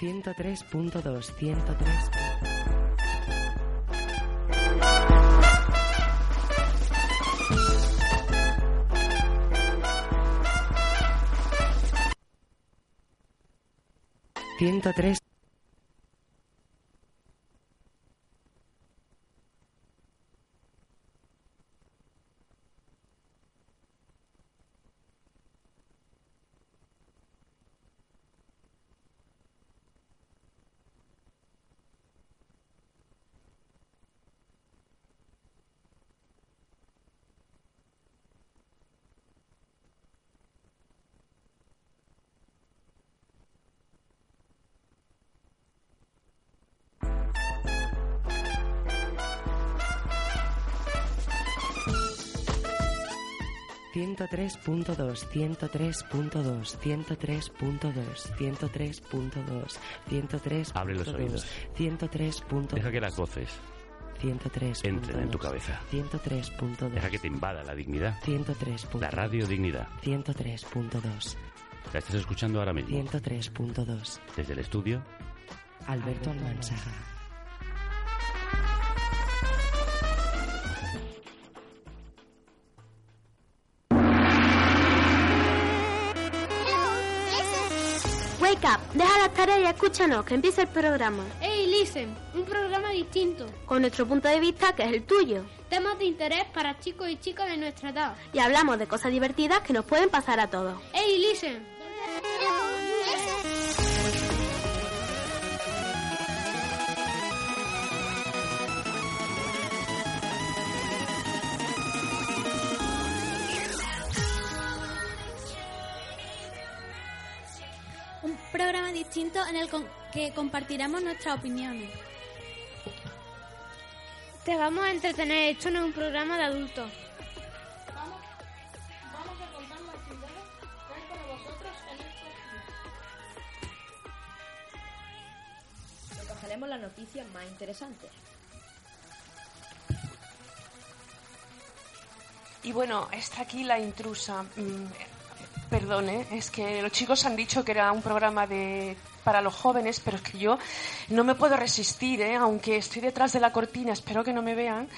103.2, 103. Ciento tres. 103.2, 103.2, 103.2, 103.2, 103. Abre los oídos. 103.2. Deja que las voces 103. Entren en tu cabeza. 103.2. Deja que te invada la dignidad. 103. La radio dignidad. 103.2. La estás escuchando ahora mismo. 103.2. Desde el estudio. Alberto Almanzaga. Wake up, deja las tareas y escúchanos, que empieza el programa. Hey, listen, un programa distinto. Con nuestro punto de vista, que es el tuyo. Temas de interés para chicos y chicas de nuestra edad. Y hablamos de cosas divertidas que nos pueden pasar a todos. Hey, listen. En el con- que compartiremos nuestras opiniones. Te vamos a entretener, esto no es un programa de adultos. Recogeremos las noticias más interesantes. Y bueno, está aquí la intrusa. Mm, Perdone, es que los chicos han dicho que era un programa de para los jóvenes, pero es que yo no me puedo resistir, ¿eh? aunque estoy detrás de la cortina, espero que no me vean,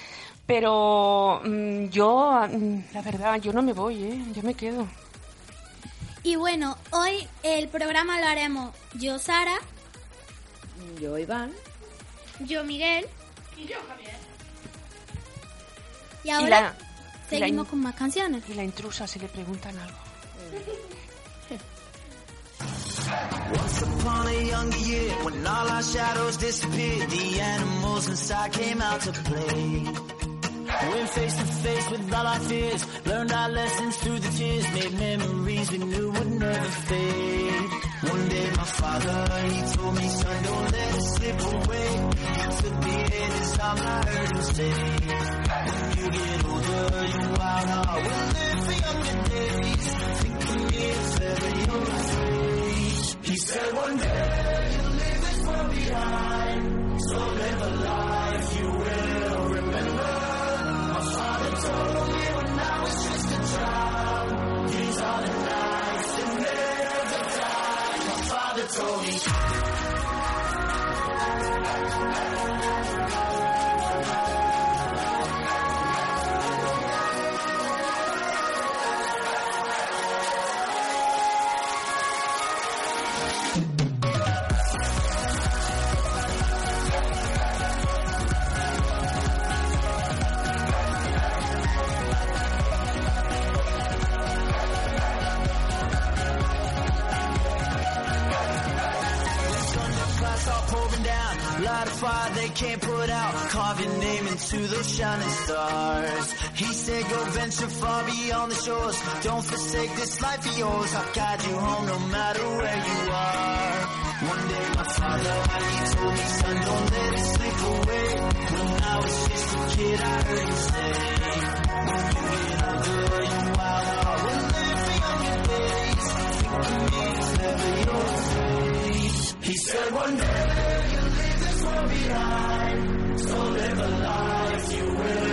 pero mm, yo, mm, la verdad, yo no me voy, ¿eh? yo me quedo. Y bueno, hoy el programa lo haremos yo, Sara, Yo, Iván. Yo, Miguel. y ahora la- y la seguimos con más canciones. Y la intrusa, si le preguntan algo. Once upon a younger year, when all our shadows disappeared, the animals inside came out to play. Went face to face with all our fears, learned our lessons through the tears, made memories we knew would never fade. One day my father, he told me, son, don't let it slip away. He took me in his arms, I heard him say, when you get older, your wild heart will live for younger days. Think of me if ever afraid. He said one day you'll leave this world behind, so live a life you will remember. My father told me when I was just a child, these are the nights that never die. My father told me. Into those shining stars. He said, Go venture far beyond the shores. Don't forsake this life of yours. I'll guide you home no matter where you are. One day, my father, he told me, son, don't let it slip away. When I was just a kid, I heard him say, When you get older, your wild heart will live for younger days. Think of me if ever. He said one day you'll leave this world behind, so live a life. You will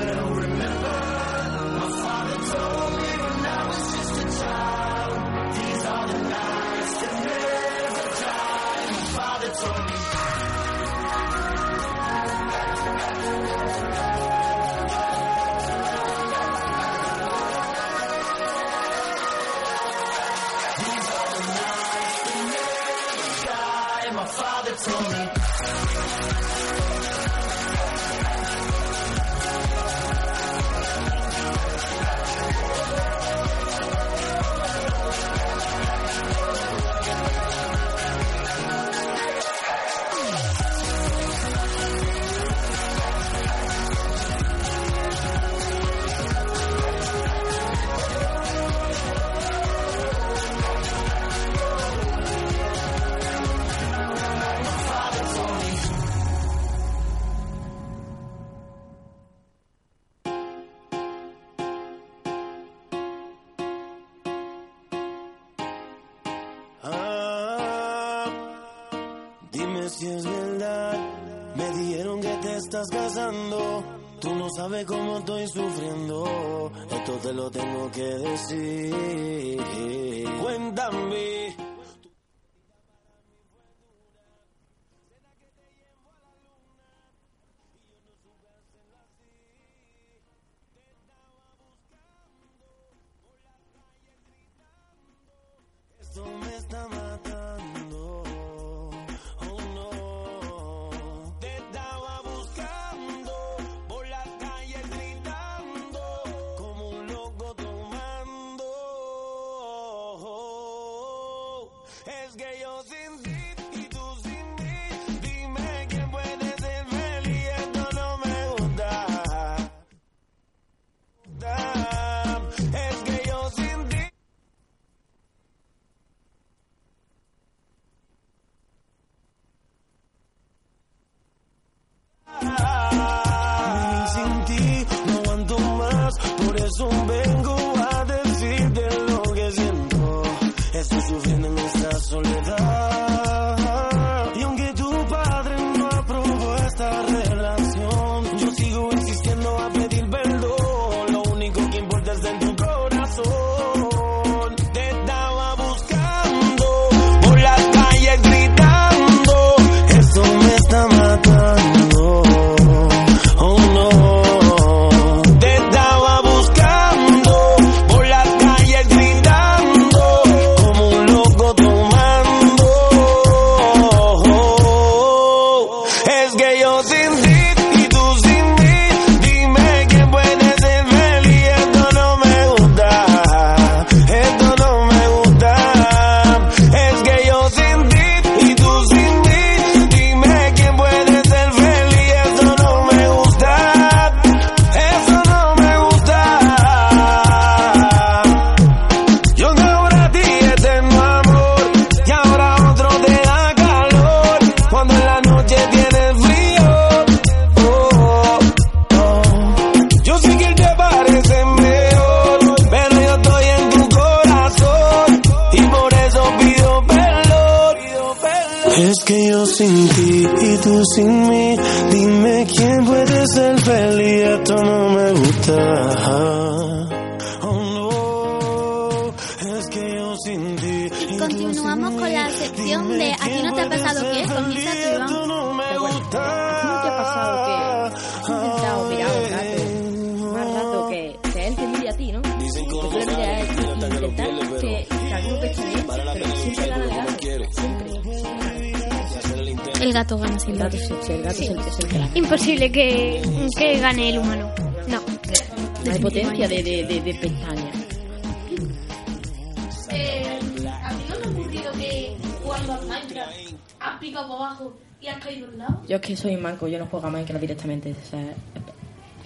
para abajo y has caído a un lado? Yo es que soy manco, yo no juego a Minecraft directamente. O sea,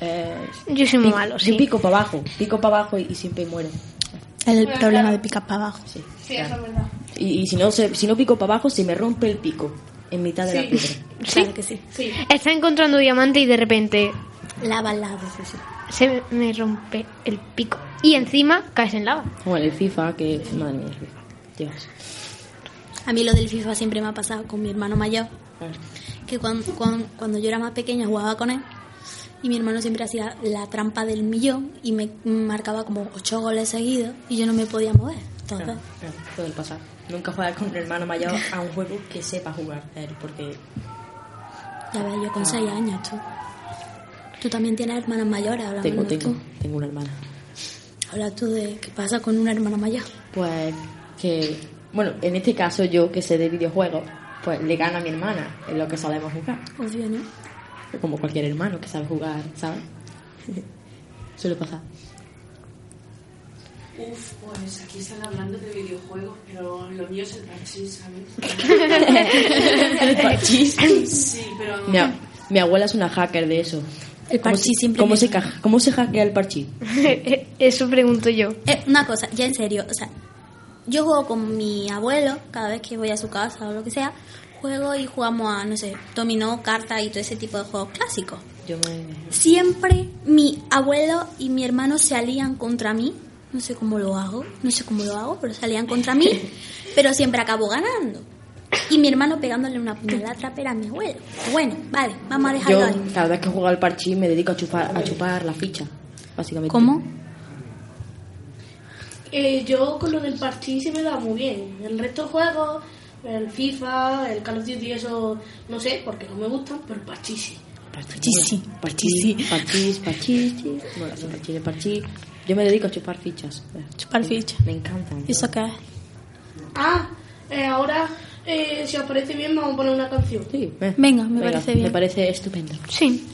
eh, Yo soy muy pico- malo, Yo sí. pico para abajo, pico para abajo y, y siempre muero. El problema de picar para abajo. Sí, Sí, claro. eso es verdad. Y, y si no se, si no pico para abajo, se me rompe el pico en mitad de la Sí. piedra. Sí. Claro que sí. Sí. Está encontrando diamante y de repente Lava al lado. se me rompe el pico. Y encima caes en lava. Como en el FIFA, que madre mía, el FIFA. Dios. A mí lo del FIFA siempre me ha pasado con mi hermano mayor. Que cuando, cuando, yo era más pequeña jugaba con él. Y mi hermano siempre hacía la trampa del millón y me marcaba como ocho goles seguidos y yo no me podía mover. Entonces, Claro, claro, puede pasar. Nunca juegas con un hermano mayor a un juego que sepa jugar, él, porque ya ves, yo con seis años, tú. Tú también tienes hermanas mayores, habla tengo, tengo, tú. tengo una hermana. Habla tú de qué pasa con una hermana mayor. Pues que, bueno, en este caso yo que sé de videojuegos, pues le gana a mi hermana en lo que sabemos jugar. Obvio, ¿no? Como cualquier hermano que sabe jugar, ¿sabes? Suele pasar. Uf, pues aquí están hablando de videojuegos, pero lo mío es el parchís, ¿sabes? ¿El parchís? Sí, pero... Mi, mi abuela es una hacker de eso. El ¿Cómo parchís siempre ¿cómo se, ¿Cómo se hackea el parchís? Eso pregunto yo. Eh, una cosa, ya en serio, o sea, yo juego con mi abuelo cada vez que voy a su casa o lo que sea, juego y jugamos a, no sé, dominó, cartas y todo ese tipo de juegos clásicos. Yo me... Siempre mi abuelo y mi hermano se alían contra mí. No sé cómo lo hago, no sé cómo lo hago, pero se alían contra mí. Pero siempre acabo ganando. y mi hermano pegándole una puñalada trapera a mi abuelo. Bueno, vale, vamos a dejarlo Yo, ahí. cada vez que juego al parchís, me dedico a chupar, a chupar la ficha, básicamente. ¿Cómo? Eh, yo con lo del parchís se me da muy bien. El resto de juegos, el FIFA, el Call of Duty, eso no sé, porque no me gustan, pero el parchís sí. Parchís, sí. Parchís, parchís, parchís. Bueno, parchís, parchís. Yo me dedico a chupar fichas. Chupar fichas. Me encantan. ¿Y eso qué es? Ah, eh, ahora, eh, si os parece bien, vamos a poner una canción. Sí, Venga, me parece bien. Me parece estupendo. Sí.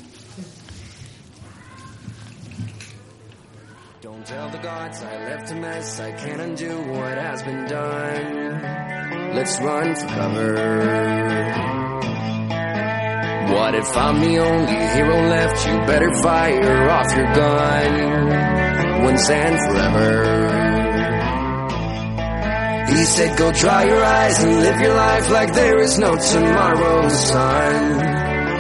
Tell the gods I left a mess. I can't undo what has been done. Let's run for cover. What if I'm the only hero left? You better fire off your gun once and forever. He said, Go dry your eyes and live your life like there is no tomorrow, son.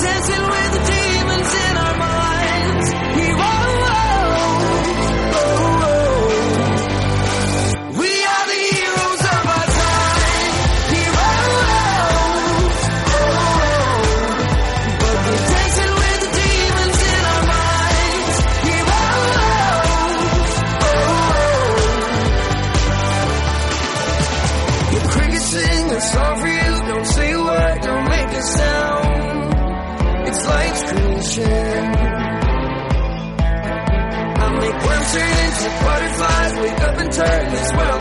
Dancing butterflies. Wake up and turn this world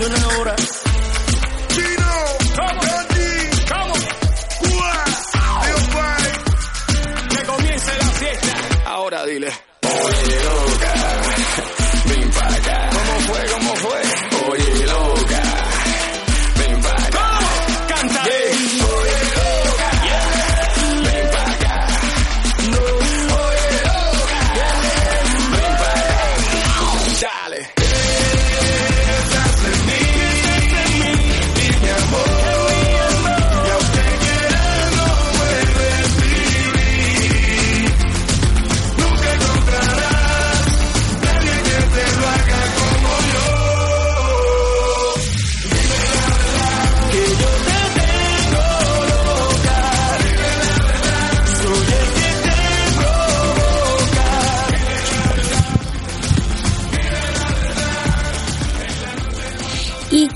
Ahora. Chino. Que comience la fiesta. Ahora dile.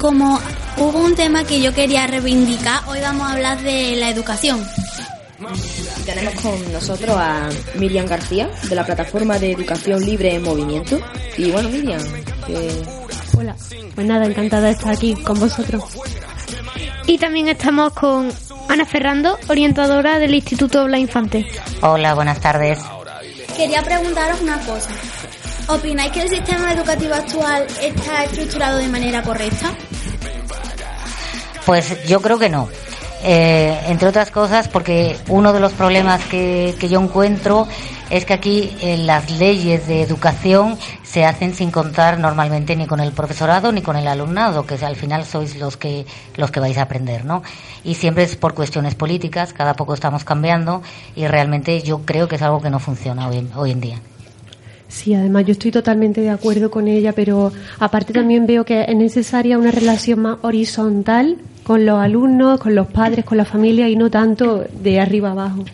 Como Hubo un tema que yo quería reivindicar. Hoy vamos a hablar de la educación. Tenemos con nosotros a Miriam García, de la plataforma de educación libre en movimiento. Y bueno, Miriam, que... Hola, pues nada, encantada de estar aquí con vosotros. Y también estamos con Ana Ferrando, orientadora del Instituto Bla Infante. Hola, buenas tardes. Quería preguntaros una cosa. ¿Opináis que el sistema educativo actual está estructurado de manera correcta? Pues yo creo que no. Eh, entre otras cosas porque uno de los problemas que, que yo encuentro es que aquí las leyes de educación se hacen sin contar normalmente ni con el profesorado ni con el alumnado, que al final sois los que los que vais a aprender, ¿no? Y siempre es por cuestiones políticas, cada poco estamos cambiando y realmente yo creo que es algo que no funciona hoy, hoy en día. Sí, además yo estoy totalmente de acuerdo con ella, pero aparte también veo que es necesaria una relación más horizontal con los alumnos, con los padres, con la familia y no tanto de arriba abajo.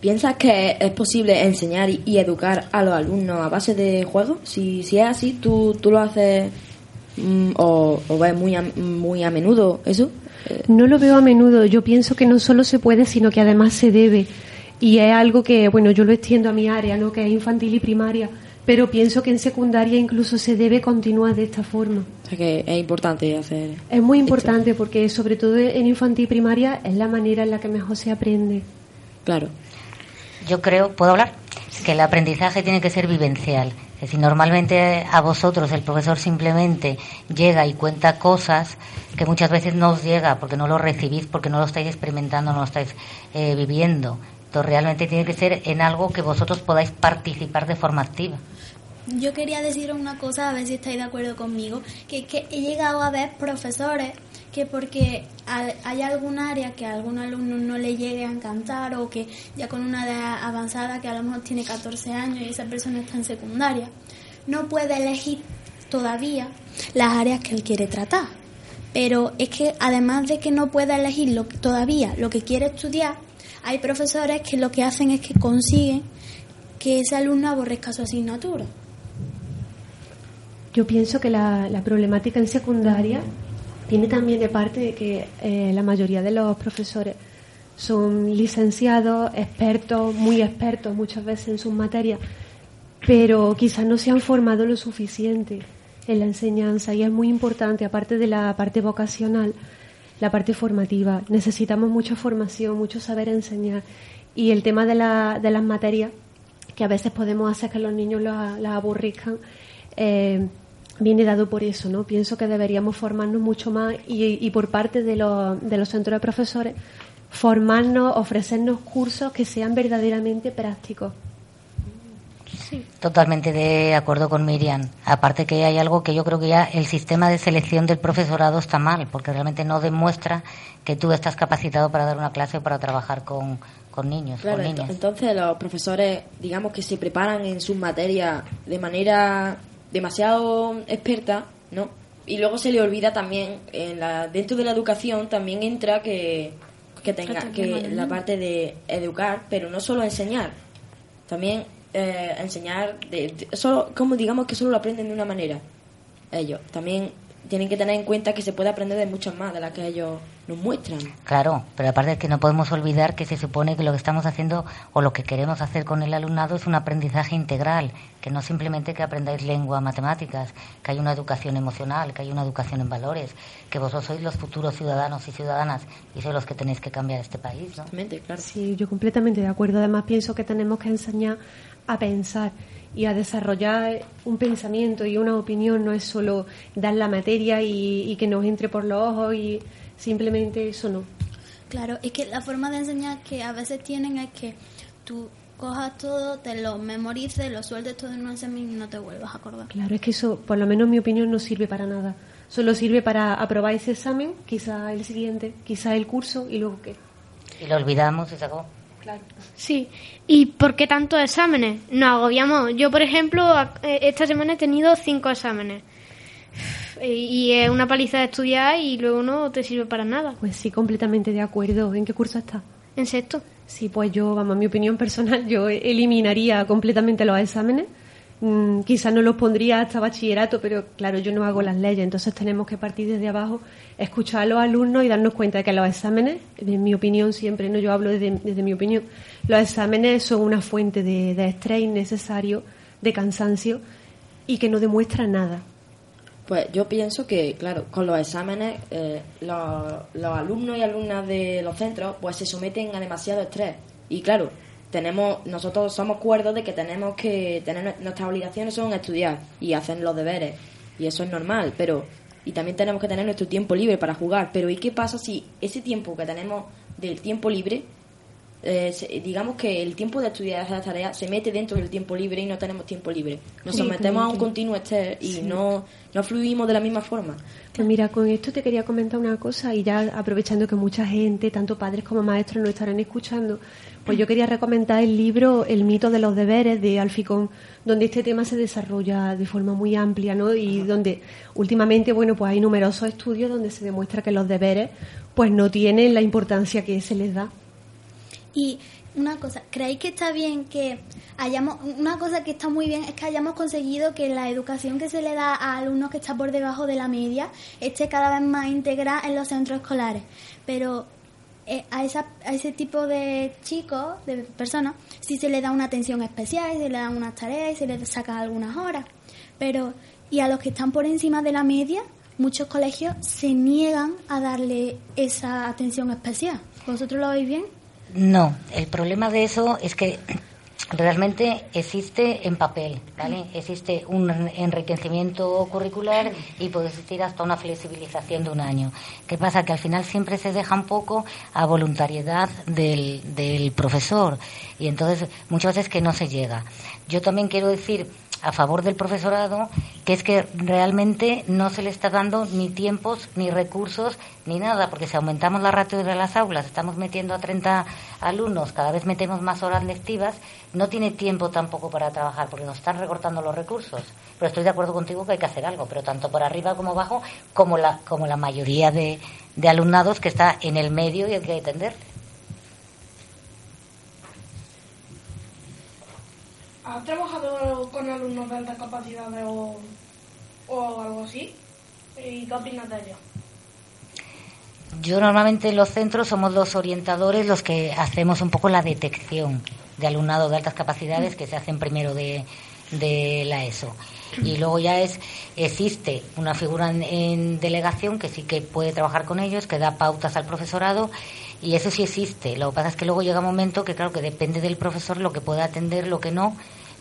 ¿Piensas que es posible enseñar y, educar a los alumnos a base de juegos? Si, si es así, ¿tú, tú lo haces mm, o, o ves muy a, muy a menudo eso? Eh, No lo veo a menudo. Yo pienso que no solo se puede, sino que además se debe. Y es algo que, bueno, yo lo extiendo a mi área, ¿no? Que es infantil y primaria. Pero pienso que en secundaria incluso se debe continuar de esta forma. o sea que es importante hacer... Es muy importante porque, sobre todo en infantil y primaria, es la manera en la que mejor se aprende. Claro. Yo creo, ¿puedo hablar? Que el aprendizaje tiene que ser vivencial. Es decir, normalmente a vosotros el profesor simplemente llega y cuenta cosas que muchas veces no os llega porque no lo recibís, porque no lo estáis experimentando, no lo estáis eh, viviendo. Entonces realmente tiene que ser en algo que vosotros podáis participar de forma activa. Yo quería decir una cosa, a ver si estáis de acuerdo conmigo, que, es que he llegado a ver profesores que porque ha- hay algún área que a algún alumno no le llegue a encantar o que ya con una edad avanzada que a lo mejor tiene 14 años y esa persona está en secundaria, no puede elegir todavía las áreas que él quiere tratar. Pero es que además de que no puede elegir lo todavía lo que quiere estudiar, hay profesores que lo que hacen es que consiguen que ese alumno aborrezca su asignatura. Yo pienso que la, la problemática en secundaria tiene también de parte de que eh, la mayoría de los profesores son licenciados, expertos, muy expertos muchas veces en sus materias, pero quizás no se han formado lo suficiente en la enseñanza y es muy importante, aparte de la parte vocacional, la parte formativa. Necesitamos mucha formación, mucho saber enseñar y el tema de, la, de las materias, que a veces podemos hacer que los niños las aborrezcan, eh, viene dado por eso, ¿no? Pienso que deberíamos formarnos mucho más y, y por parte de los, de los centros de profesores formarnos, ofrecernos cursos que sean verdaderamente prácticos. Totalmente de acuerdo con Miriam. Aparte que hay algo que yo creo que ya el sistema de selección del profesorado está mal, porque realmente no demuestra que tú estás capacitado para dar una clase o para trabajar con, con niños, Claro, con niñas. entonces los profesores, digamos que se preparan en sus materias de manera demasiado experta, ¿no? Y luego se le olvida también, en la, dentro de la educación también entra que, que tenga que la parte de educar, pero no solo enseñar, también eh, enseñar, de, de- solo como digamos que solo lo aprenden de una manera ellos. También tienen que tener en cuenta que se puede aprender de muchas más de las que ellos nos muestran. Claro, pero aparte es que no podemos olvidar que se supone que lo que estamos haciendo o lo que queremos hacer con el alumnado es un aprendizaje integral, que no simplemente que aprendáis lengua, matemáticas, que hay una educación emocional, que hay una educación en valores, que vosotros sois los futuros ciudadanos y ciudadanas y sois los que tenéis que cambiar este país, ¿no? claro. Sí, yo completamente de acuerdo. Además, pienso que tenemos que enseñar a pensar y a desarrollar un pensamiento y una opinión. No es solo dar la materia y, y que nos entre por los ojos y simplemente eso no. Claro, es que la forma de enseñar que a veces tienen es que tú cojas todo, te lo memorices, lo sueltes todo en un examen y no te vuelvas a acordar. Claro, es que eso, por lo menos en mi opinión, no sirve para nada. Solo sirve para aprobar ese examen, quizá el siguiente, quizá el curso y luego qué. Y lo olvidamos y se acabó. Claro. Sí. ¿Y por qué tantos exámenes? Nos agobiamos. Yo, por ejemplo, eh, esta semana he tenido cinco exámenes. Y y es una paliza de estudiar y luego no te sirve para nada. Pues sí, completamente de acuerdo. ¿En qué curso estás? En sexto. Sí, pues yo, vamos, mi opinión personal, yo eliminaría completamente los exámenes Mm, quizás no los pondría hasta bachillerato, pero claro, yo no hago las leyes, entonces tenemos que partir desde abajo, escuchar a los alumnos y darnos cuenta de que los exámenes, en mi opinión siempre, no yo hablo desde, desde mi opinión, los exámenes son una fuente de, de estrés innecesario, de cansancio y que no demuestra nada. Pues yo pienso que, claro, con los exámenes, eh, los, alumnos y alumnas de los centros, pues se someten a demasiado estrés. Y claro, tenemos, nosotros somos cuerdos de que tenemos que tener nuestras obligaciones son estudiar y hacer los deberes. Y eso es normal, pero y también tenemos que tener nuestro tiempo libre para jugar. Pero ¿y qué pasa si ese tiempo que tenemos del tiempo libre eh, digamos que el tiempo de estudiar esas tareas se mete dentro del tiempo libre y no tenemos tiempo libre. Nos Sí, sometemos a un continuo estrés y Sí. no, no fluimos de la misma forma. Pues mira, con esto te quería comentar una cosa y ya aprovechando que mucha gente, tanto padres como maestros, nos estarán escuchando, pues yo quería recomendar el libro El mito de los deberes de Alficón, donde este tema se desarrolla de forma muy amplia, ¿no? Y donde últimamente, bueno, pues hay numerosos estudios donde se demuestra que los deberes pues no tienen la importancia que se les da. Y una cosa, ¿creéis que está bien que hayamos, una cosa que está muy bien es que hayamos conseguido que la educación que se le da a alumnos que está por debajo de la media esté cada vez más integrada en los centros escolares? Pero eh, a, esa, a ese tipo de chicos, de personas, sí se le da una atención especial, se le dan unas tareas y se les saca algunas horas. Pero, y a los que están por encima de la media, muchos colegios se niegan a darle esa atención especial. ¿Vosotros lo veis bien? No, el problema de eso es que realmente existe en papel, ¿vale? Existe un enriquecimiento curricular y puede existir hasta una flexibilización de un año. ¿Qué pasa? Que al final siempre se deja un poco a voluntariedad del, del profesor y entonces muchas veces que no se llega. Yo también quiero decir a favor del profesorado que es que realmente no se le está dando ni tiempos, ni recursos, ni nada, porque si aumentamos la ratio de las aulas, estamos metiendo a 30 alumnos, cada vez metemos más horas lectivas, no tiene tiempo tampoco para trabajar, porque nos están recortando los recursos. Pero estoy de acuerdo contigo que hay que hacer algo, pero tanto por arriba como abajo, como la, como la mayoría de, de alumnados que está en el medio y hay que atender. ¿Has trabajado con alumnos de altas capacidades o, o algo así? ¿Y qué opinas de ello? Yo normalmente en los centros somos los orientadores los que hacemos un poco la detección de alumnado de altas capacidades que se hacen primero de, de la ESO. Y luego ya es existe una figura en, en delegación que sí que puede trabajar con ellos, que da pautas al profesorado y eso sí existe. Lo que pasa es que luego llega un momento que claro que depende del profesor lo que pueda atender, lo que no,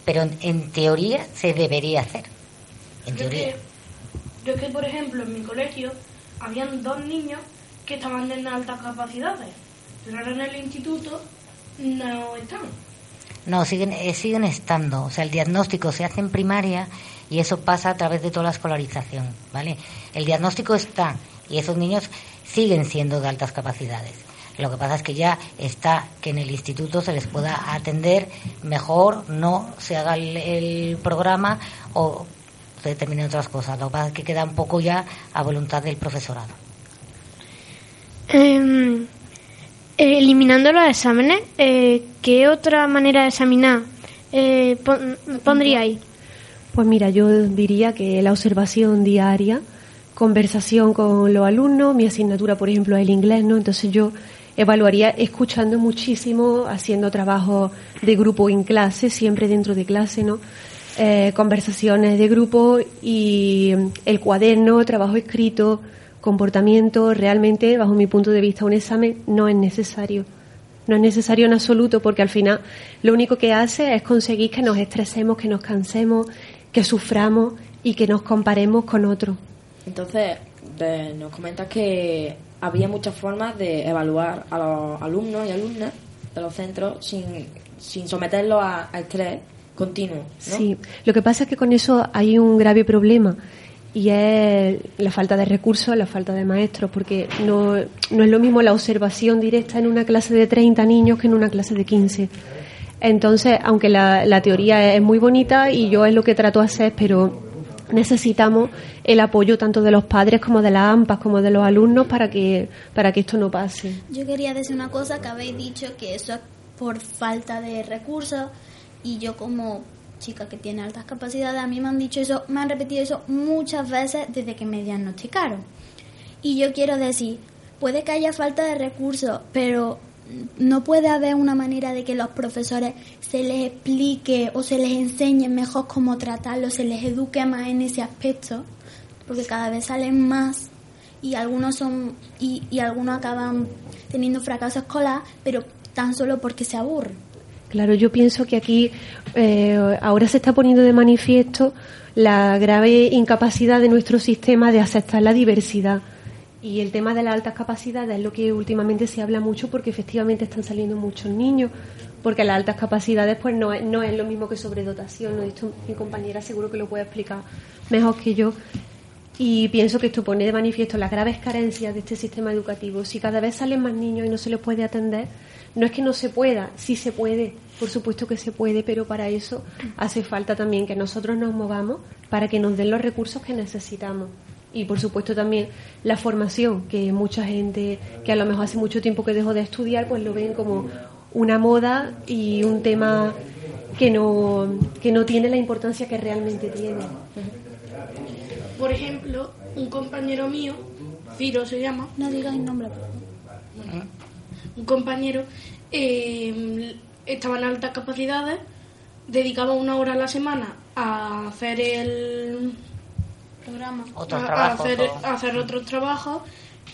pero en, en teoría se debería hacer. En Yo teoría. que, yo que, por ejemplo, en mi colegio habían dos niños que estaban en altas capacidades, pero ahora en el instituto no están. No, siguen, eh, siguen estando. O sea, el diagnóstico se hace en primaria y eso pasa a través de toda la escolarización, ¿vale? El diagnóstico está y esos niños siguen siendo de altas capacidades. Lo que pasa es que ya está que en el instituto se les pueda atender mejor, no se haga el, el programa o se determinen otras cosas. Lo que pasa es que queda un poco ya a voluntad del profesorado. Em, eliminando los exámenes, eh, ¿qué otra manera de examinar eh, pon- pondríais? Pues mira, yo diría que la observación diaria, conversación con los alumnos, mi asignatura, por ejemplo, es el inglés, ¿no? Entonces yo evaluaría escuchando muchísimo, haciendo trabajo de grupo en clase, siempre dentro de clase, ¿no? Eh, conversaciones de grupo y mm, el cuaderno, trabajo escrito, comportamiento, realmente, bajo mi punto de vista, un examen no es necesario. No es necesario en absoluto porque al final lo único que hace es conseguir que nos estresemos, que nos cansemos, que suframos y que nos comparemos con otros. Entonces, nos comentas que había muchas formas de evaluar a los alumnos y alumnas de los centros sin, sin someterlos a, estrés continuo. Sí, lo que pasa es que con eso hay un grave problema y es la falta de recursos, la falta de maestros, porque no, no es lo mismo la observación directa en una clase de 30 niños que en una clase de 15. Entonces, aunque la, la teoría es muy bonita y yo es lo que trato de hacer, pero necesitamos el apoyo tanto de los padres como de las AMPAs como de los alumnos para que, para que esto no pase. Yo quería decir una cosa que habéis dicho que eso es por falta de recursos y yo como chica que tiene altas capacidades, a mí me han dicho eso, me han repetido eso muchas veces desde que me diagnosticaron. Y yo quiero decir, puede que haya falta de recursos, pero no puede haber una manera de que los profesores se les explique o se les enseñe mejor cómo tratarlo, se les eduque más en ese aspecto, porque cada vez salen más y algunos son y, y algunos acaban teniendo fracaso escolar, pero tan solo porque se aburren. Claro, yo pienso que aquí eh, ahora se está poniendo de manifiesto la grave incapacidad de nuestro sistema de aceptar la diversidad. Y el tema de las altas capacidades es lo que últimamente se habla mucho porque efectivamente están saliendo muchos niños, porque las altas capacidades pues no es, no es lo mismo que sobredotación, ¿no? esto mi compañera seguro que lo puede explicar mejor que yo. Y pienso que esto pone de manifiesto las graves carencias de este sistema educativo. Si cada vez salen más niños y no se les puede atender, no es que no se pueda, sí se puede, por supuesto que se puede, pero para eso hace falta también que nosotros nos movamos para que nos den los recursos que necesitamos. Y por supuesto también la formación, que mucha gente que a lo mejor hace mucho tiempo que dejó de estudiar, pues lo ven como una moda y un tema que no, que no tiene la importancia que realmente tiene. Por ejemplo, un compañero mío, Ciro se llama. No digas el nombre. Un compañero eh, estaba en altas capacidades, dedicaba una hora a la semana a hacer el programa, Otros a, hacer, o- a hacer otros trabajos,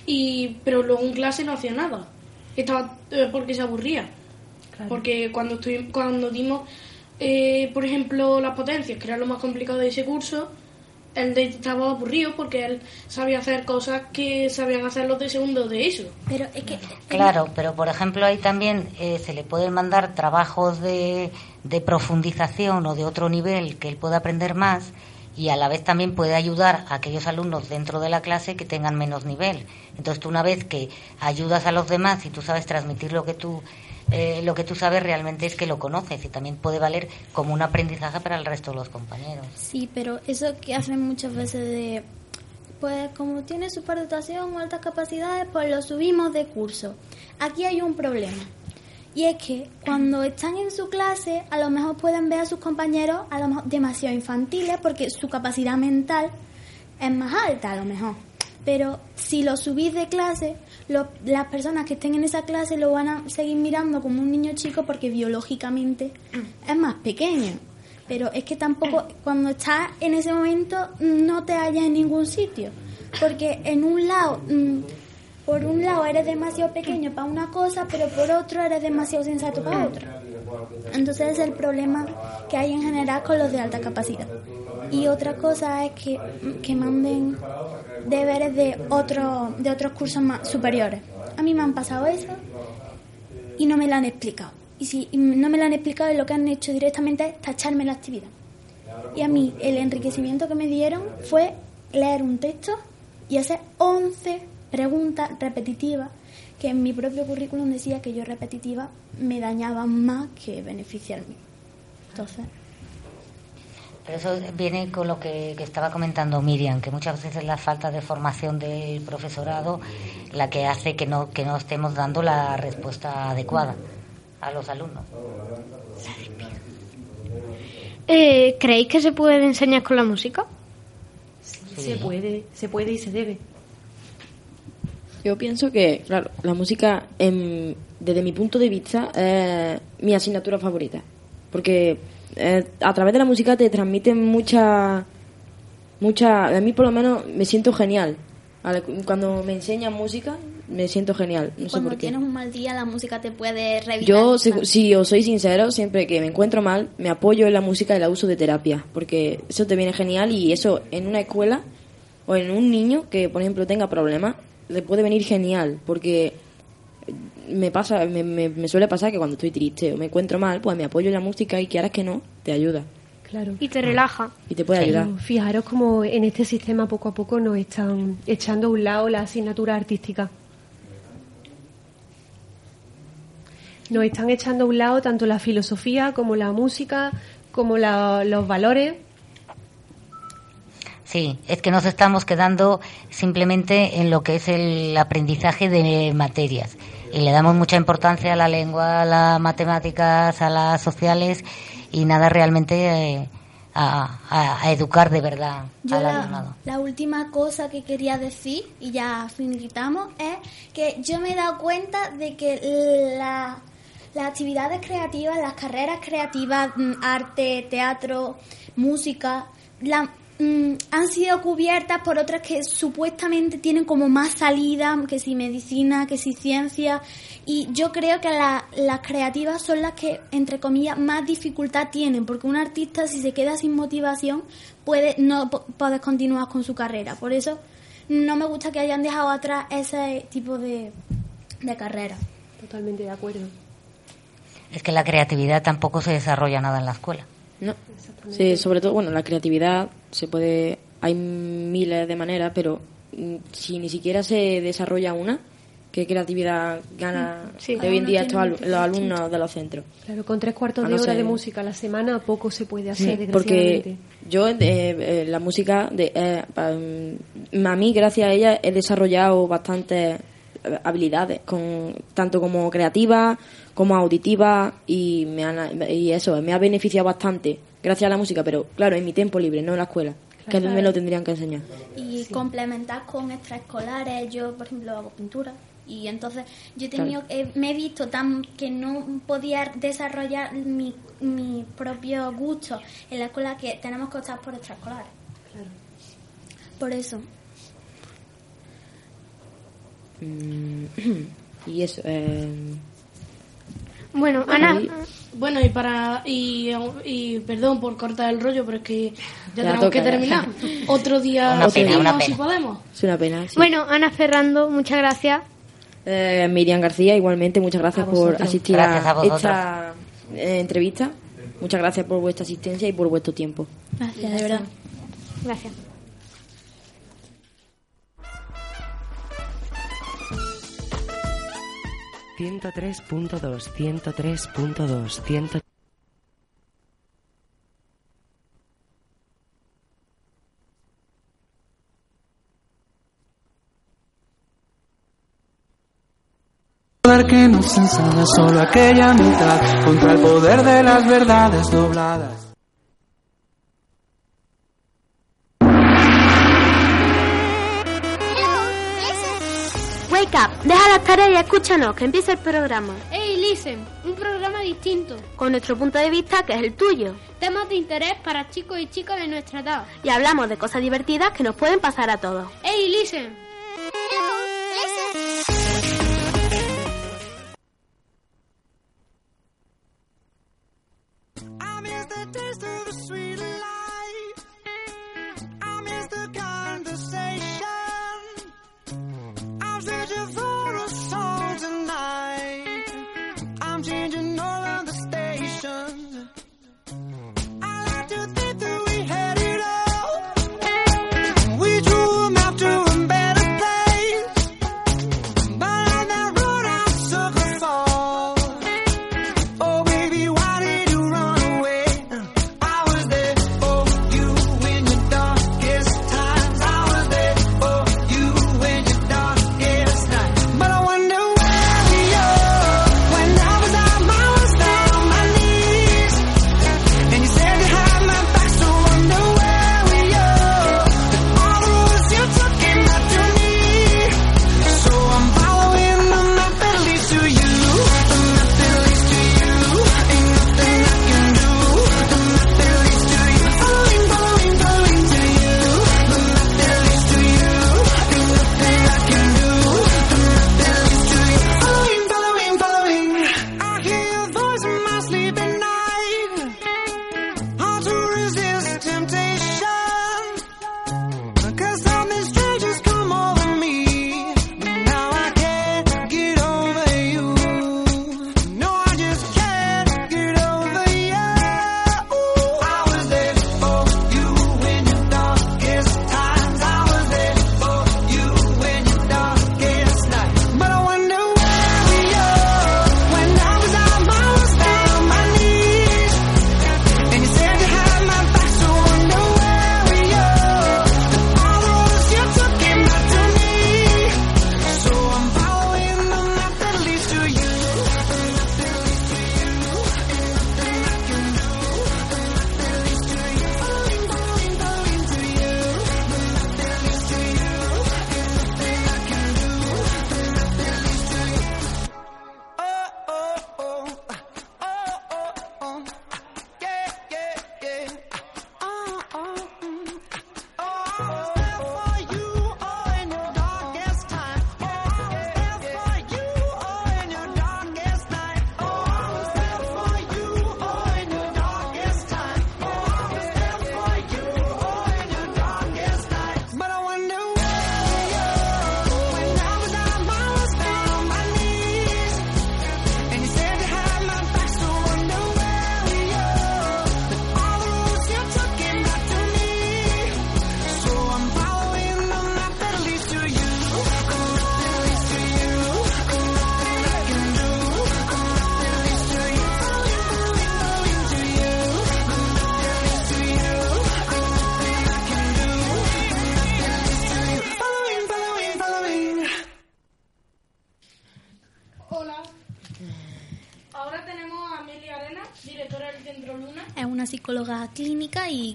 y pero luego en clase no hacía nada. Estaba eh, porque se aburría. Porque cuando estoy, cuando dimos, eh, por ejemplo, las potencias, que era lo más complicado de ese curso, él de- estaba aburrido porque él sabía hacer cosas que sabían hacer los de segundo de eso. Pero es que Claro, pero por ejemplo ahí también eh, se le pueden mandar trabajos de, de profundización o de otro nivel que él pueda aprender más y a la vez también puede ayudar a aquellos alumnos dentro de la clase que tengan menos nivel. Entonces tú una vez que ayudas a los demás y tú sabes transmitir lo que tú eh, lo que tú sabes realmente es que lo conoces y también puede valer como un aprendizaje para el resto de los compañeros. Sí, pero eso que hacen muchas veces de, pues como tiene superdotación o altas capacidades, pues lo subimos de curso. Aquí hay un problema. Y es que cuando están en su clase, a lo mejor pueden ver a sus compañeros a lo mejor demasiado infantiles porque su capacidad mental es más alta a lo mejor. Pero si lo subís de clase, lo- las personas que estén en esa clase lo van a seguir mirando como un niño chico porque biológicamente es más pequeño. Pero es que tampoco, cuando estás en ese momento, no te hallas en ningún sitio. Porque en un lado, mm, por un lado eres demasiado pequeño para una cosa, pero por otro eres demasiado sensato para otra. Entonces es el problema que hay en general con los de alta capacidad. Y otra cosa es que, que manden deberes de, otro, de otros cursos más superiores. A mí me han pasado eso y no me lo han explicado. Y si no me lo han explicado, lo que han hecho directamente es tacharme la actividad. Y a mí el enriquecimiento que me dieron fue leer un texto y hacer 11 preguntas repetitivas que en mi propio currículum decía que yo repetitiva me dañaban más que beneficiarme. Entonces, Pero eso viene con lo que, que estaba comentando Miriam, que muchas veces es la falta de formación del profesorado la que hace que no, que no estemos dando la respuesta adecuada a los alumnos. Eh, ¿Creéis que se puede enseñar con la música? Se puede, se puede y se debe. Yo pienso que, claro, la música, em, desde mi punto de vista, es mi asignatura favorita. Porque eh, a través de la música te transmiten mucha. mucha A mí, por lo menos, me siento genial. Al- Cuando me enseñan música, me siento genial. No sé cuando por qué. tienes un mal día, la música te puede revitalizar. Yo, si, si os soy sincero, siempre que me encuentro mal, me apoyo en la música y la uso de terapia, porque eso te viene genial y eso en una escuela o en un niño que, por ejemplo, tenga problemas, le puede venir genial, porque me pasa, me, me, me suele pasar que cuando estoy triste o me encuentro mal, pues me apoyo en la música y quieras que no, te ayuda Claro. Y te relaja. y te puede ayudar. Fijaros como en este sistema poco a poco nos están echando a un lado la asignatura artística. Nos están echando a un lado tanto la filosofía como la música, como la- los valores. Sí, es que nos estamos quedando simplemente en lo que es el aprendizaje de materias y le damos mucha importancia a la lengua, a las matemáticas, a las sociales y nada realmente eh, a, a- a educar de verdad Yo al la, alumnado. la última cosa que quería decir, y ya finiquitamos, es que yo me he dado cuenta de que la- las actividades creativas, las carreras creativas, mm, arte, teatro, música, la- mm, han sido cubiertas por otras que supuestamente tienen como más salida, que si medicina, que si ciencia, y yo creo que la- las creativas son las que, entre comillas, más dificultad tienen, porque un artista si se queda sin motivación puede no po- poder continuar con su carrera. Por eso no me gusta que hayan dejado atrás ese tipo de, de carrera. Totalmente de acuerdo. Es que la creatividad tampoco se desarrolla nada en la escuela. No. Sí, sobre todo, bueno, la creatividad se puede. Hay miles de maneras, pero mm, si ni siquiera se desarrolla una, ¿qué creatividad gana Sí. de hoy en día estos alu- los alumnos de los centros? Claro, con tres cuartos A de no hora de música a la semana poco se puede hacer, Sí, desgraciadamente. porque yo eh, eh, la música de eh, mm, a mí gracias a ella he desarrollado bastantes eh, habilidades con tanto como creativa como auditiva y me han- y eso me ha beneficiado bastante gracias a la música pero claro en mi tiempo libre no en la escuela que donde me lo tendrían que enseñar. Y complementar con extraescolares, yo por ejemplo hago pintura y entonces yo he tenido, eh, me he visto tan que no podía desarrollar mi, mi propio gusto en la escuela que tenemos que optar por extraescolares. Por eso. Mm, y eso eh, Bueno, Ana, y- bueno, y para y, y perdón por cortar el rollo, pero es que ya, Ya tenemos toca, que ya. terminar. Otro día Una pena, si podemos. es una pena sí. bueno, Ana Ferrando, muchas gracias. Eh, Miriam García, igualmente, muchas gracias A por asistir Gracias a a, esta eh, entrevista. Muchas gracias por vuestra asistencia y por vuestro tiempo. Gracias, de verdad. Gracias. Ciento tres punto dos, ciento tres punto dos, ciento poder que nos enseña solo aquella mitad contra el poder de las verdades dobladas. Wake up, deja las tareas y escúchanos, que empieza el programa. Hey, listen, un programa distinto. Con nuestro punto de vista, que es el tuyo. Temas de interés para chicos y chicas de nuestra edad. Y hablamos de cosas divertidas que nos pueden pasar a todos. Hey, listen. I miss the taste of the sweet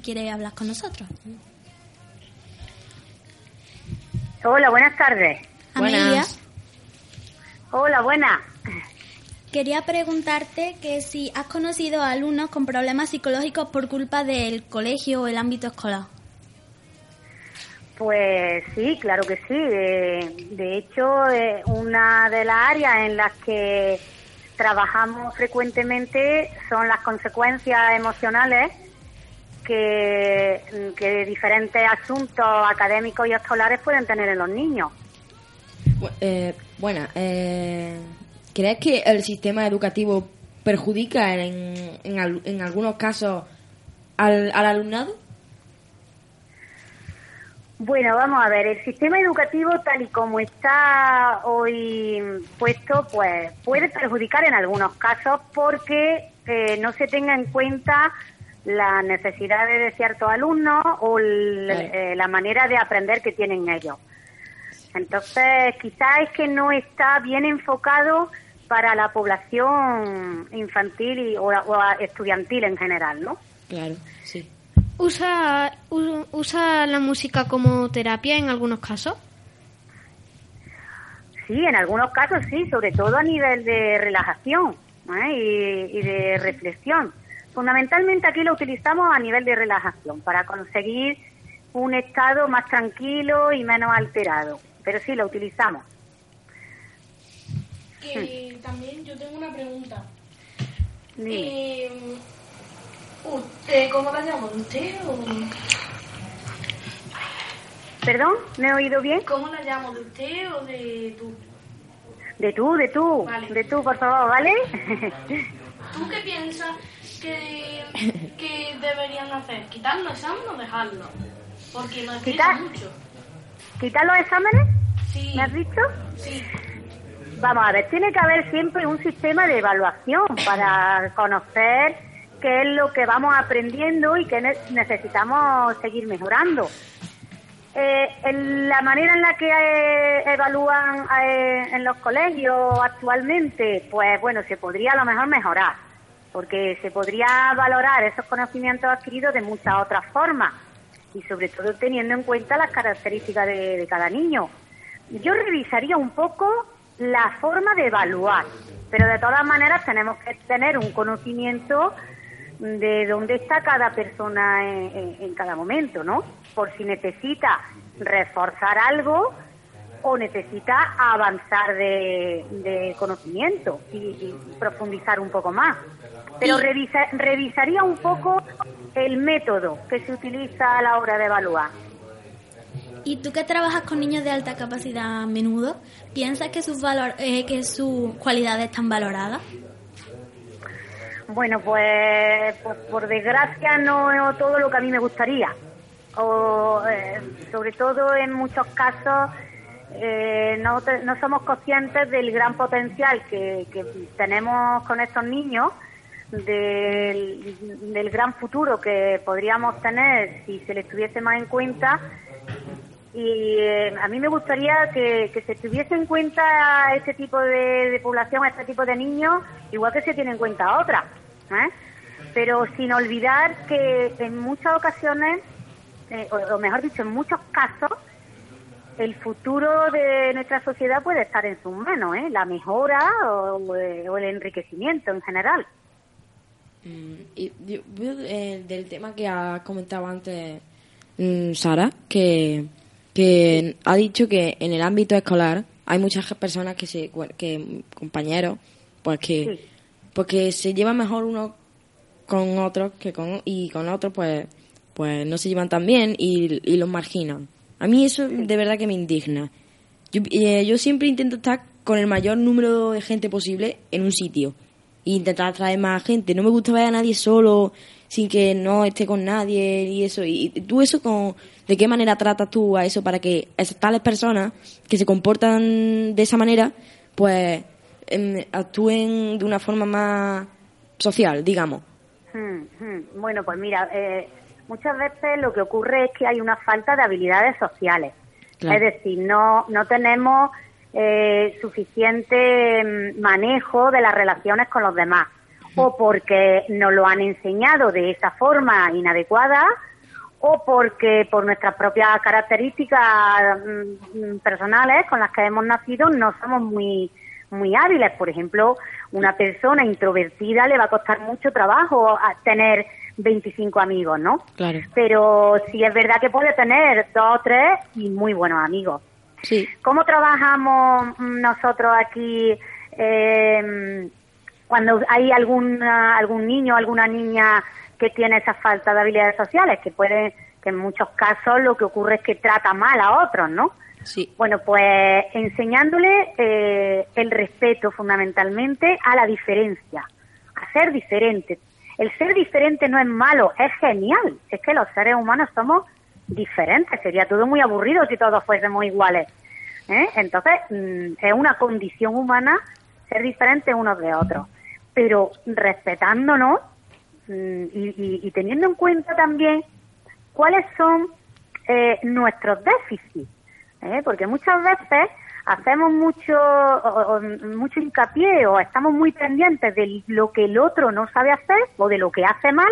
quiere hablar con nosotros. Hola, buenas tardes. Amelia, Hola, buenas. quería preguntarte que si has conocido a alumnos con problemas psicológicos por culpa del colegio o el ámbito escolar. Pues sí, claro que sí. Eh, de hecho, eh, una de las áreas en las que trabajamos frecuentemente son las consecuencias emocionales que, que diferentes asuntos académicos y escolares pueden tener en los niños. Eh, buena, eh, ¿crees que el sistema educativo perjudica en, en, al- en algunos casos al, al alumnado? Bueno, vamos a ver, el sistema educativo tal y como está hoy puesto, pues puede perjudicar en algunos casos porque eh, no se tenga en cuenta las necesidades de ciertos alumnos o el- Claro. eh, la manera de aprender que tienen ellos. Entonces, quizás es que no está bien enfocado para la población infantil y, o, o estudiantil en general, ¿no? Claro, sí. ¿Usa, u- ¿Usa la música como terapia en algunos casos? Sí, en algunos casos sí, sobre todo a nivel de relajación ¿eh? y, y de reflexión. Fundamentalmente aquí lo utilizamos a nivel de relajación para conseguir un estado más tranquilo y menos alterado. Pero sí, lo utilizamos. Que también yo tengo una pregunta. Eh, ¿usted, ¿Cómo? ¿De usted o...? ¿Perdón? ¿Me he oído bien? ¿Cómo la llamo? ¿De usted o de tú? De tú, de tú, Vale. de tú, por favor, ¿vale? ¿Tú qué piensas que, que deberían hacer? ¿Quitar los exámenes o dejarlo? Porque estresa ¿Quitar? mucho. ¿Quitar los exámenes? Sí. ¿Me has dicho? Sí. Vamos a ver, tiene que haber siempre un sistema de evaluación para conocer qué es lo que vamos aprendiendo y qué ne- necesitamos seguir mejorando. Eh, en la manera en la que eh, evalúan eh, en los colegios actualmente, pues bueno, se podría a lo mejor mejorar, porque se podría valorar esos conocimientos adquiridos de muchas otras formas y sobre todo teniendo en cuenta las características de, cada niño. Yo revisaría un poco la forma de evaluar, pero de todas maneras tenemos que tener un conocimiento de dónde está cada persona en, cada momento, ¿no? Por si necesita reforzar algo o necesita avanzar de, conocimiento y profundizar un poco más. Pero revisa- revisaría un poco el método que se utiliza a la hora de evaluar. ¿Y tú que trabajas con niños de alta capacidad a menudo, piensas que sus, valor, eh, que sus cualidades están valoradas? Bueno, pues, pues, por desgracia no es todo lo que a mí me gustaría. O, eh, sobre todo en muchos casos eh, no, te- no somos conscientes del gran potencial que, que tenemos con estos niños, del, gran futuro que podríamos tener si se les tuviese más en cuenta. Y eh, a mí me gustaría que, se tuviese en cuenta este tipo de, de población, este tipo de niños, igual que se tiene en cuenta a otras. ¿eh? Pero sin olvidar que en muchas ocasiones, eh, o, mejor dicho, en muchos casos, el futuro de nuestra sociedad puede estar en sus manos, ¿eh? la mejora o el enriquecimiento en general. Mm, y yo- eh, del tema que ha comentado antes mm, Sara, que, que ha dicho que en el ámbito escolar hay muchas personas que se, que compañeros, pues que, pues que se llevan mejor unos con otros que con, y con otros pues, pues no se llevan tan bien y, y los marginan. A mí eso de verdad que me indigna. Yo, eh, yo siempre intento estar con el mayor número de gente posible en un sitio e intentar atraer más gente. No me gusta ver a nadie solo, sin que no esté con nadie y eso. Y tú eso, con, ¿de qué manera tratas tú a eso para que esas tales personas que se comportan de esa manera, pues em, actúen de una forma más social, digamos? Hmm, hmm. Bueno, pues mira, eh, muchas veces lo que ocurre es que hay una falta de habilidades sociales. Claro. Es decir, no, no tenemos eh, suficiente mm, manejo de las relaciones con los demás. o porque nos lo han enseñado de esa forma inadecuada o porque por nuestras propias características mm, personales con las que hemos nacido no somos muy muy hábiles. Por ejemplo, una persona introvertida le va a costar mucho trabajo a tener 25 amigos, ¿no? Claro. Pero sí es verdad que puede tener dos o tres y muy buenos amigos. Sí. ¿Cómo trabajamos nosotros aquí eh, cuando hay alguna, algún niño alguna niña que tiene esa falta de habilidades sociales? Que puede, que en muchos casos lo que ocurre es que trata mal a otros, ¿no? Sí. Bueno, pues enseñándole eh, el respeto fundamentalmente a la diferencia, a ser diferente. El ser diferente no es malo, es genial. Es que los seres humanos somos diferentes. Sería todo muy aburrido si todos fuésemos iguales. ¿eh? Entonces, mm, es una condición humana ser diferentes unos de otros. Pero respetándonos mm, y, y- teniendo en cuenta también cuáles son eh, nuestros déficits. ¿eh? Porque muchas veces hacemos mucho, mucho hincapié o estamos muy pendientes de lo que el otro no sabe hacer o de lo que hace mal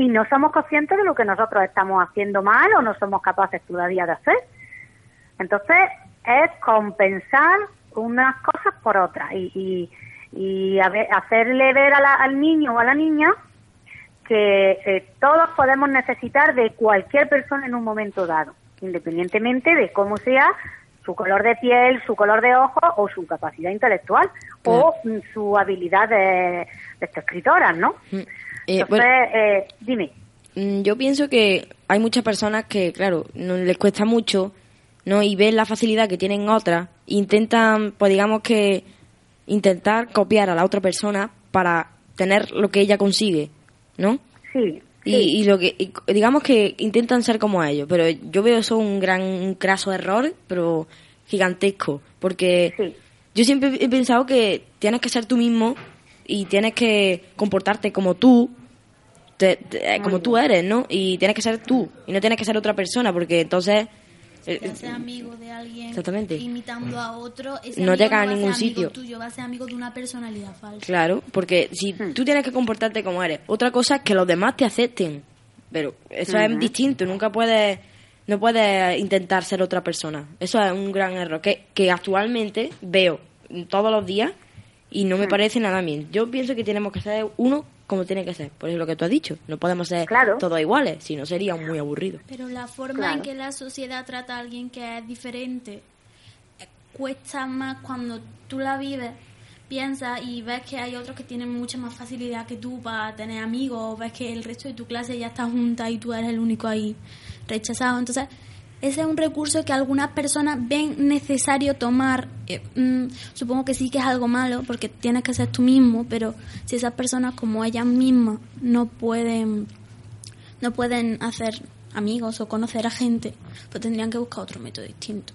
y no somos conscientes de lo que nosotros estamos haciendo mal o no somos capaces todavía de hacer. Entonces, es compensar unas cosas por otras y, y, y a ver- hacerle ver a la- al niño o a la niña que eh, todos podemos necesitar de cualquier persona en un momento dado, independientemente de cómo sea su color de piel, su color de ojos o su capacidad intelectual o mm, su habilidad de, de esta escritora, ¿no? Eh, Entonces, bueno, eh, dime. mm, yo pienso que hay muchas personas que, claro, no les cuesta mucho, ¿no? Y ven la facilidad que tienen otras, intentan, pues digamos que, intentar copiar a la otra persona para tener lo que ella consigue, ¿no? Sí. Y, y lo que y digamos que intentan ser como ellos, pero yo veo eso un gran un craso error, pero gigantesco, porque yo siempre he pensado que tienes que ser tú mismo y tienes que comportarte como tú, te- te- eh, como tú eres, ¿no? Y tienes que ser tú y no tienes que ser otra persona, porque entonces eh, Si te haces amigo de alguien Exactamente. imitando a otro, ese No amigo llega a va ningún sitio. tuyo, va a ser amigo de una personalidad falsa. Claro, porque si Hmm. tú tienes que comportarte como eres, otra cosa es que los demás te acepten. Pero eso es distinto, nunca puedes no puedes intentar ser otra persona. Eso es un gran error que, que actualmente veo todos los días y no me Hmm. parece nada bien. Yo pienso que tenemos que ser uno como tiene que ser, por eso lo que tú has dicho. No podemos ser todos iguales, si no sería muy aburrido. Pero la forma Claro. en que la sociedad trata a alguien que es diferente eh, cuesta más cuando tú la vives, piensas y ves que hay otros que tienen mucha más facilidad que tú para tener amigos, o ves que el resto de tu clase ya está junta y tú eres el único ahí rechazado. Entonces, ese es un recurso que algunas personas ven necesario tomar. Eh, mm, supongo que sí que es algo malo porque tienes que ser tú mismo, pero si esas personas como ellas mismas no pueden no pueden hacer amigos o conocer a gente, pues tendrían que buscar otro método distinto.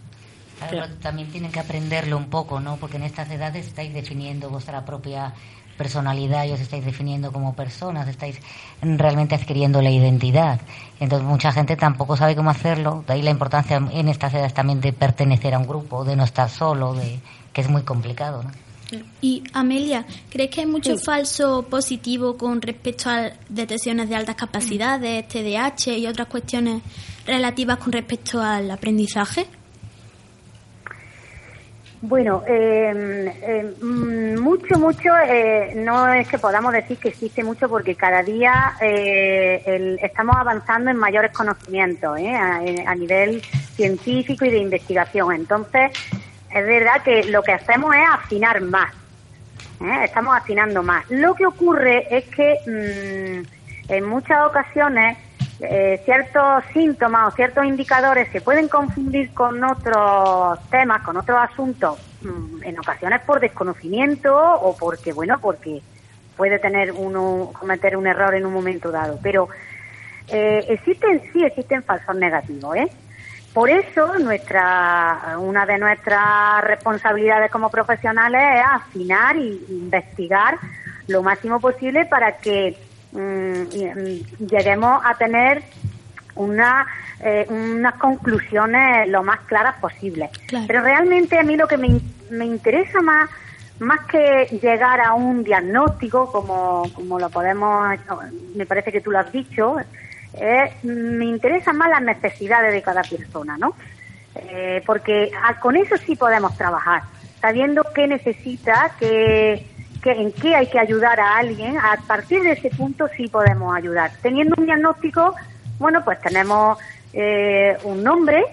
Claro, pero también tienen que aprenderlo un poco, ¿no? Porque en estas edades estáis definiendo vuestra propia personalidad y os estáis definiendo como personas, estáis realmente adquiriendo la identidad. Entonces mucha gente tampoco sabe cómo hacerlo, de ahí la importancia en estas edades también de pertenecer a un grupo, de no estar solo, de que es muy complicado, ¿no? Y Amelia, ¿crees que hay mucho falso positivo con respecto a detecciones de altas capacidades, TDAH y otras cuestiones relativas con respecto al aprendizaje? Bueno, eh, eh, mucho, mucho, eh, no es que podamos decir que existe mucho porque cada día eh, el- estamos avanzando en mayores conocimientos ¿eh? a, a nivel científico y de investigación. Entonces, es verdad que lo que hacemos es afinar más, ¿eh? estamos afinando más. Lo que ocurre es que mm, en muchas ocasiones eh, ciertos síntomas o ciertos indicadores se pueden confundir con otros temas, con otros asuntos, mm, en ocasiones por desconocimiento o porque, bueno, porque puede tener uno, cometer un error en un momento dado. Pero eh, existen, sí existen falsos negativos, ¿eh? Por eso nuestra, una de nuestras responsabilidades como profesionales es afinar y investigar lo máximo posible para que mm, y- mm, lleguemos a tener una, eh, unas conclusiones lo más claras posibles. Claro. Pero realmente a mí lo que me, me interesa más más que llegar a un diagnóstico, como, como lo podemos, me parece que tú lo has dicho, eh, me interesan más las necesidades de cada persona, ¿no? Eh, porque con eso sí podemos trabajar, sabiendo qué necesita, qué, qué- en qué hay que ayudar a alguien, a partir de ese punto sí podemos ayudar. Teniendo un diagnóstico, bueno, pues tenemos eh, un nombre,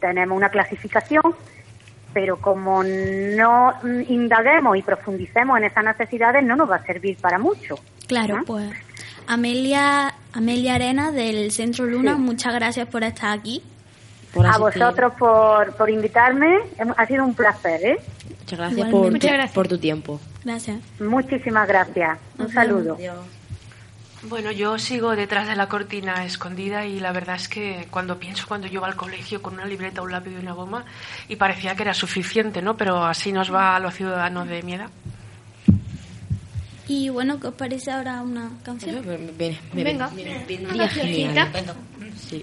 tenemos una clasificación, pero como no indaguemos y profundicemos en esas necesidades, no nos va a servir para mucho. Claro, pues Amelia, Amelia Arena del Centro Luna, muchas gracias por estar aquí. a vosotros por, por invitarme, ha sido un placer, ¿eh? Muchas gracias por, Muchas gracias. por tu tiempo. Gracias. Muchísimas gracias. Un saludo. Bueno, yo sigo detrás de la cortina escondida y la verdad es que cuando pienso cuando yo iba al colegio con una libreta, un lápiz y una goma y parecía que era suficiente, ¿no? Pero así nos va a los ciudadanos de Mieda. Y bueno, ¿qué os parece ahora una canción? Venga. vendría genial. Sí.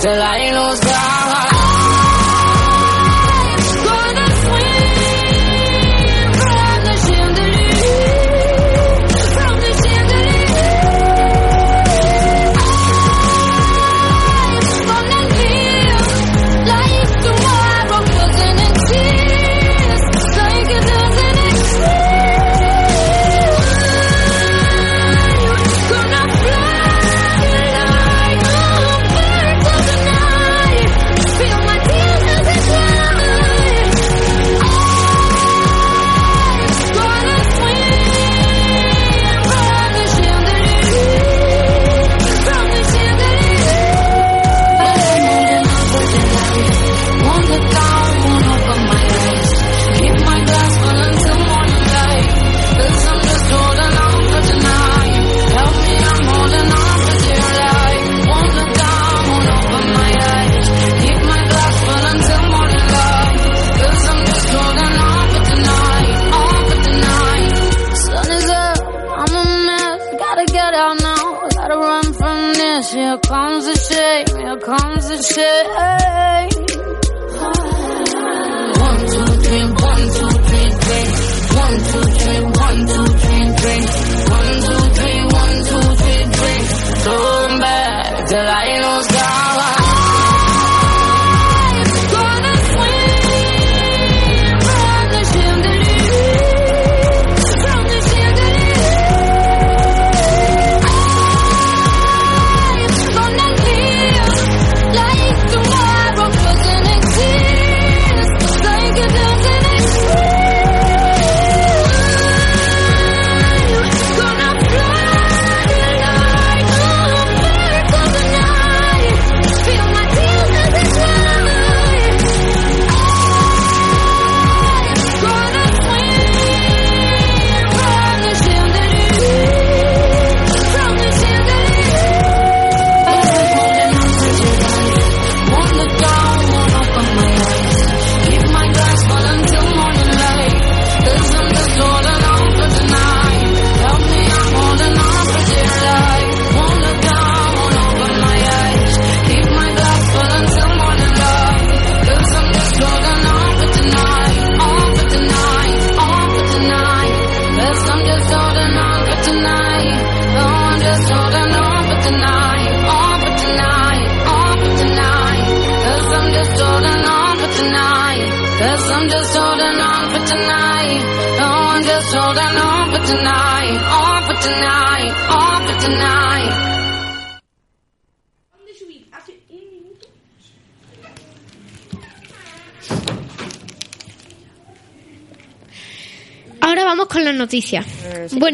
till I lose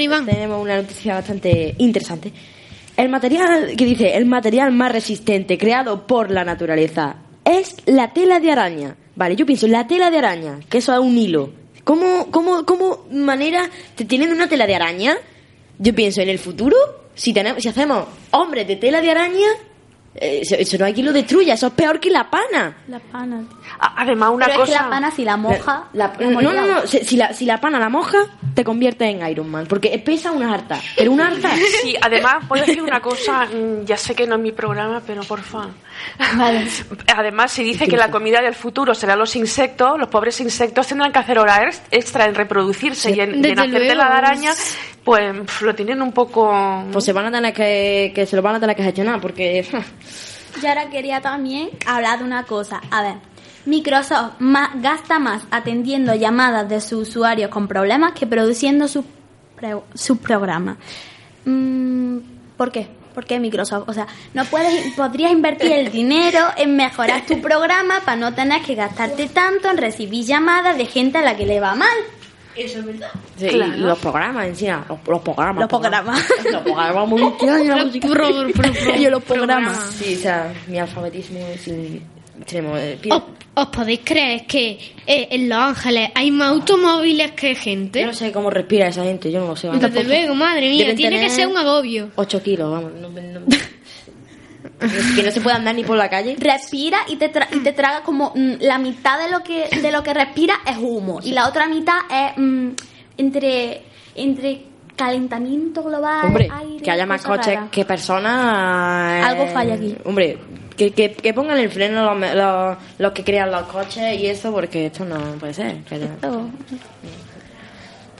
Iván. Tenemos una noticia bastante interesante. El material que dice, el material más resistente creado por la naturaleza es la tela de araña. Vale, yo pienso, la tela de araña, que eso es un hilo. ¿Cómo, cómo, cómo manera te tienen una tela de araña? Yo pienso, en el futuro, si tenemos, si hacemos hombres de tela de araña, eh, eso, eso no hay quien lo destruya, eso es peor que la pana. La pana. Además, una Pero es que cosa... la pana si la moja... La- la no, no, no, si, si la, si la pana la moja, te conviertes en Iron Man, porque pesa una harta, pero una harta... Sí, además, puedo decir una cosa, mm, ya sé que no es mi programa, pero por favor. Además, si dice que la comida del futuro será los insectos, los pobres insectos tendrán que hacer horas extra en reproducirse y en, y en Desde hacer de luego. la araña, pues lo tienen un poco... Pues se van a tener que, que se lo van a tener que gestionar, porque... Yo ahora quería también hablar de una cosa. A ver, Microsoft ma- gasta más atendiendo llamadas de sus usuarios con problemas que produciendo sus sus programas. Mm, ¿Por qué? ¿Por qué Microsoft? O sea, no puedes, podrías invertir el dinero en mejorar tu programa para no tener que gastarte tanto en recibir llamadas de gente a la que le va mal. Eso es verdad. Sí, y los programas encima, los, los programas. Los programas. Los programas muy extraños, la Los música. pro- pro- pro- Yo los programas. Sí, o sea, mi alfabetismo es extremo. ¿Os, os podéis creer que eh, en Los Ángeles hay más automóviles que gente? Yo no sé cómo respira esa gente, yo no lo sé. Desde luego, madre mía, Deben tiene que ser un agobio. 8 kilos, vamos. no- no- que no se puede andar ni por la calle. Respira y te, tra- y te traga como mm, la mitad de lo que de lo que respira es humo y la otra mitad es mm, entre entre calentamiento global, Hombre, aire, que haya más coches que personas. eh, Algo falla aquí. Hombre, que, que, que pongan el freno los, los, los que crean los coches y eso, porque esto no puede ser. Que. Está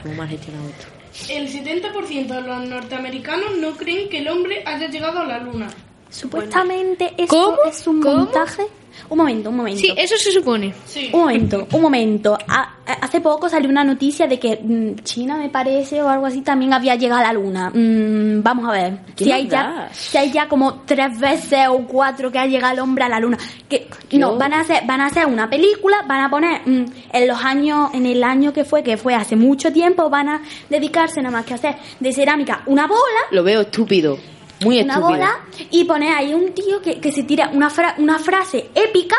muy mal gestionado esto. El 70% de los norteamericanos no creen que el hombre haya llegado a la luna. Supuestamente esto es un montaje. Un momento, un momento. Sí, eso se supone. Un momento, un momento. Ha- hace poco salió una noticia de que mm, China, me parece, o algo así, también había llegado a la luna. Mm, vamos a ver. ¿Qué Si hay, ya, si hay ya como tres veces o cuatro que ha llegado el hombre a la luna. Que, no, van a hacer, van a hacer una película, van a poner mm, en los años, en el año que fue, que fue hace mucho tiempo, van a dedicarse nada más que a hacer de cerámica una bola Lo veo estúpido. Muy una estúpido. bola y poner ahí un tío que, que se tira una, fra- una frase épica,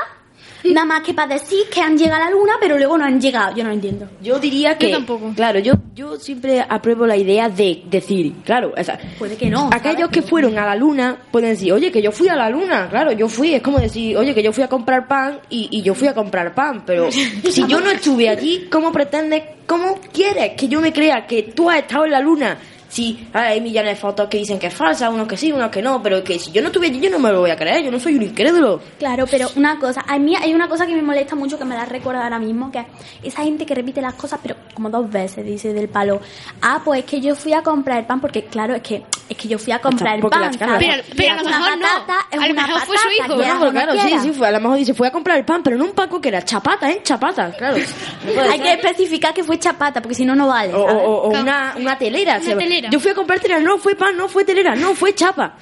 nada más que para decir que han llegado a la luna, pero luego no han llegado. Yo no entiendo. Yo diría que. Claro, yo, yo siempre apruebo la idea de decir, claro, o sea, Puede que no. aquellos que fueron a la luna pueden decir, oye, que yo fui a la luna, claro, yo fui, es como decir, oye, que yo fui a comprar pan y, y yo fui a comprar pan, pero si yo no estuve allí, ¿cómo pretendes, cómo quieres que yo me crea que tú has estado en la luna? Sí, hay millones de fotos que dicen que es falsa, unos que sí, unos que no, pero que si yo no estuve allí, yo no me lo voy a creer, yo no soy un incrédulo. Claro, pero una cosa, a mí hay una cosa que me molesta mucho que me la recuerdo ahora mismo, que es esa gente que repite las cosas, pero como dos veces, dice del palo. Ah, pues es que yo fui a comprar el pan, porque claro, es que es que yo fui a comprar el pan. Pero- pero a lo una mejor no. patata es A lo mejor fue su hijo. claro, sí, sí, fue, a lo mejor dice, fue a comprar el pan, pero no un paco que era chapata, ¿eh? Chapata, claro. No Hay ser. que especificar que fue chapata, porque si no, no vale. O, ¿sabes? o- o una, una telera. Una telera. Yo fui a comprar telera, no fue pan, no fue telera, no fue chapa.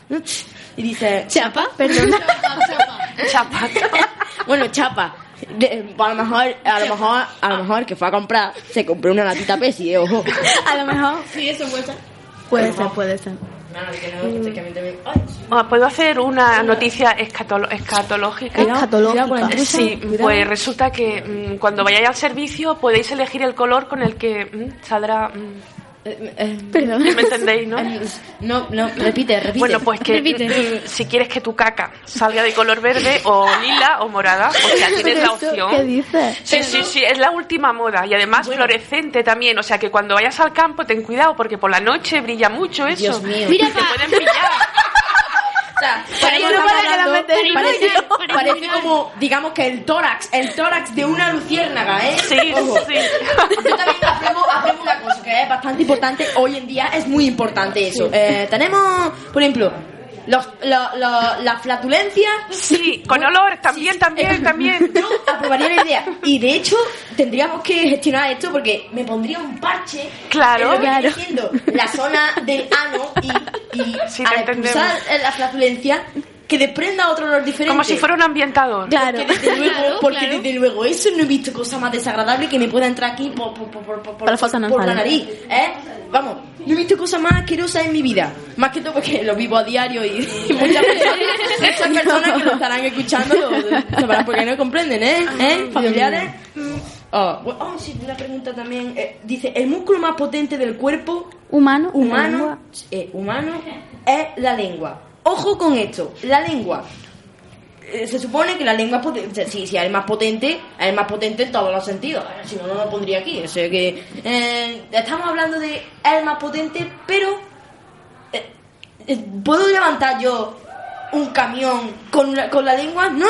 Y dice... ¿Chapa? Perdón. chapa. bueno, chapa. De- a lo mejor, a lo mejor, a lo mejor que fue a comprar, se compró una latita Pepsi, eh, ojo. A lo mejor. Sí, eso puede ser. Puede ser, puede ser. Ah, ¿Puedo hacer una noticia escatolo- escatológica? Escatológica. Sí, pues resulta que mm, cuando vayáis al servicio podéis elegir el color con el que mm, Perdón. ¿Me entendéis, no? No, no, repite, repite. Bueno, pues que si quieres que tu caca salga de color verde o lila o morada, o sea, tienes la opción. ¿Qué dices? Sí, sí, sí, es la última moda y además fluorescente también, o sea que cuando vayas al campo ten cuidado porque por la noche brilla mucho eso. Dios mío. Mira, te pueden pillar. Metes en parece, parece como, digamos que el tórax, el tórax de una luciérnaga, ¿eh? Sí, Ojo. sí. Yo también hacemos, hacemos una cosa que es bastante importante, hoy en día es muy importante eso. Eh, tenemos, por ejemplo, los, lo- lo- la flatulencia. Sí, con olor, también, también, también. Yo aprobaría la idea. Y de hecho, tendríamos que gestionar esto porque me pondría un parche. Claro. en lo que Claro. la zona del ano y, y Sí, al la flatulencia que desprenda otro olor diferente. Como si fuera un ambientador. Claro, porque, desde luego, Claro, porque claro. desde luego eso no he visto cosa más desagradable que me pueda entrar aquí por, por, por, por, por- Por la por nariz, ¿eh? Vamos, no he visto cosa más asquerosa en mi vida. Más que todo porque lo vivo a diario y, y muchas personas, muchas personas que lo estarán escuchando lo sabrán porque no comprenden, ¿eh? ¿Eh? Familiares. Oh, bueno, oh, sí, una pregunta también. Eh, dice, el músculo más potente del cuerpo Humano. humano, eh, humano es la lengua. Ojo con esto, la lengua. Eh, se supone que la lengua es potente. Si, es el más potente, es el más potente en todos los sentidos. Si no, no lo pondría aquí. O sea que eh, estamos hablando de el más potente, pero eh, ¿puedo levantar yo un camión con la, con la lengua? No,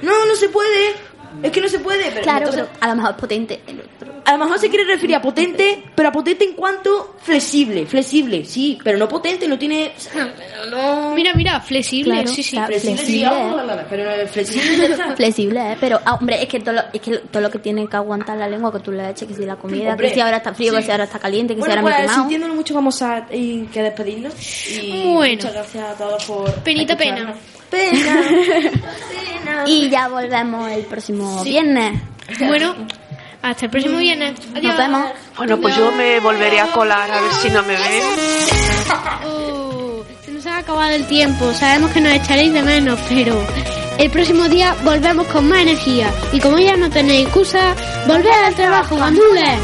no, no se puede. Es que no se puede. Pero Claro, entonces- pero a lo mejor potente. el otro. a lo mejor se quiere referir a potente, pero a potente en cuanto flexible, flexible, sí, pero no potente, no tiene... No... Mira, mira, flexible, Claro, sí, sí. claro, Flexible, sí, flexible, vamos, ¿eh? pero flexible. Flexible, ¿eh? Pero, ah, hombre, es que, todo lo, es que todo lo que tiene que aguantar la lengua, que tú le eches, que si la comida, Hombre, que si ahora está frío, que sí. si ahora está caliente, que Bueno, si ahora pues me he quemado. sintiéndolo mucho vamos a eh, que despedirnos. Y Bueno. muchas gracias a todos por... Penita escucharnos. Pena. Pena. Y ya volvemos el próximo Sí. viernes. Bueno, hasta el próximo viernes. Adiós. Nos vemos. Bueno, pues yo me volveré a colar a ver si no me ven. Oh, se nos ha acabado el tiempo. Sabemos que nos echaréis de menos, pero el próximo día volvemos con más energía. Y como ya no tenéis excusa, volved al trabajo, gandules.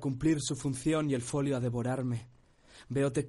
Cumplir su función y el folio a devorarme. Veo tequila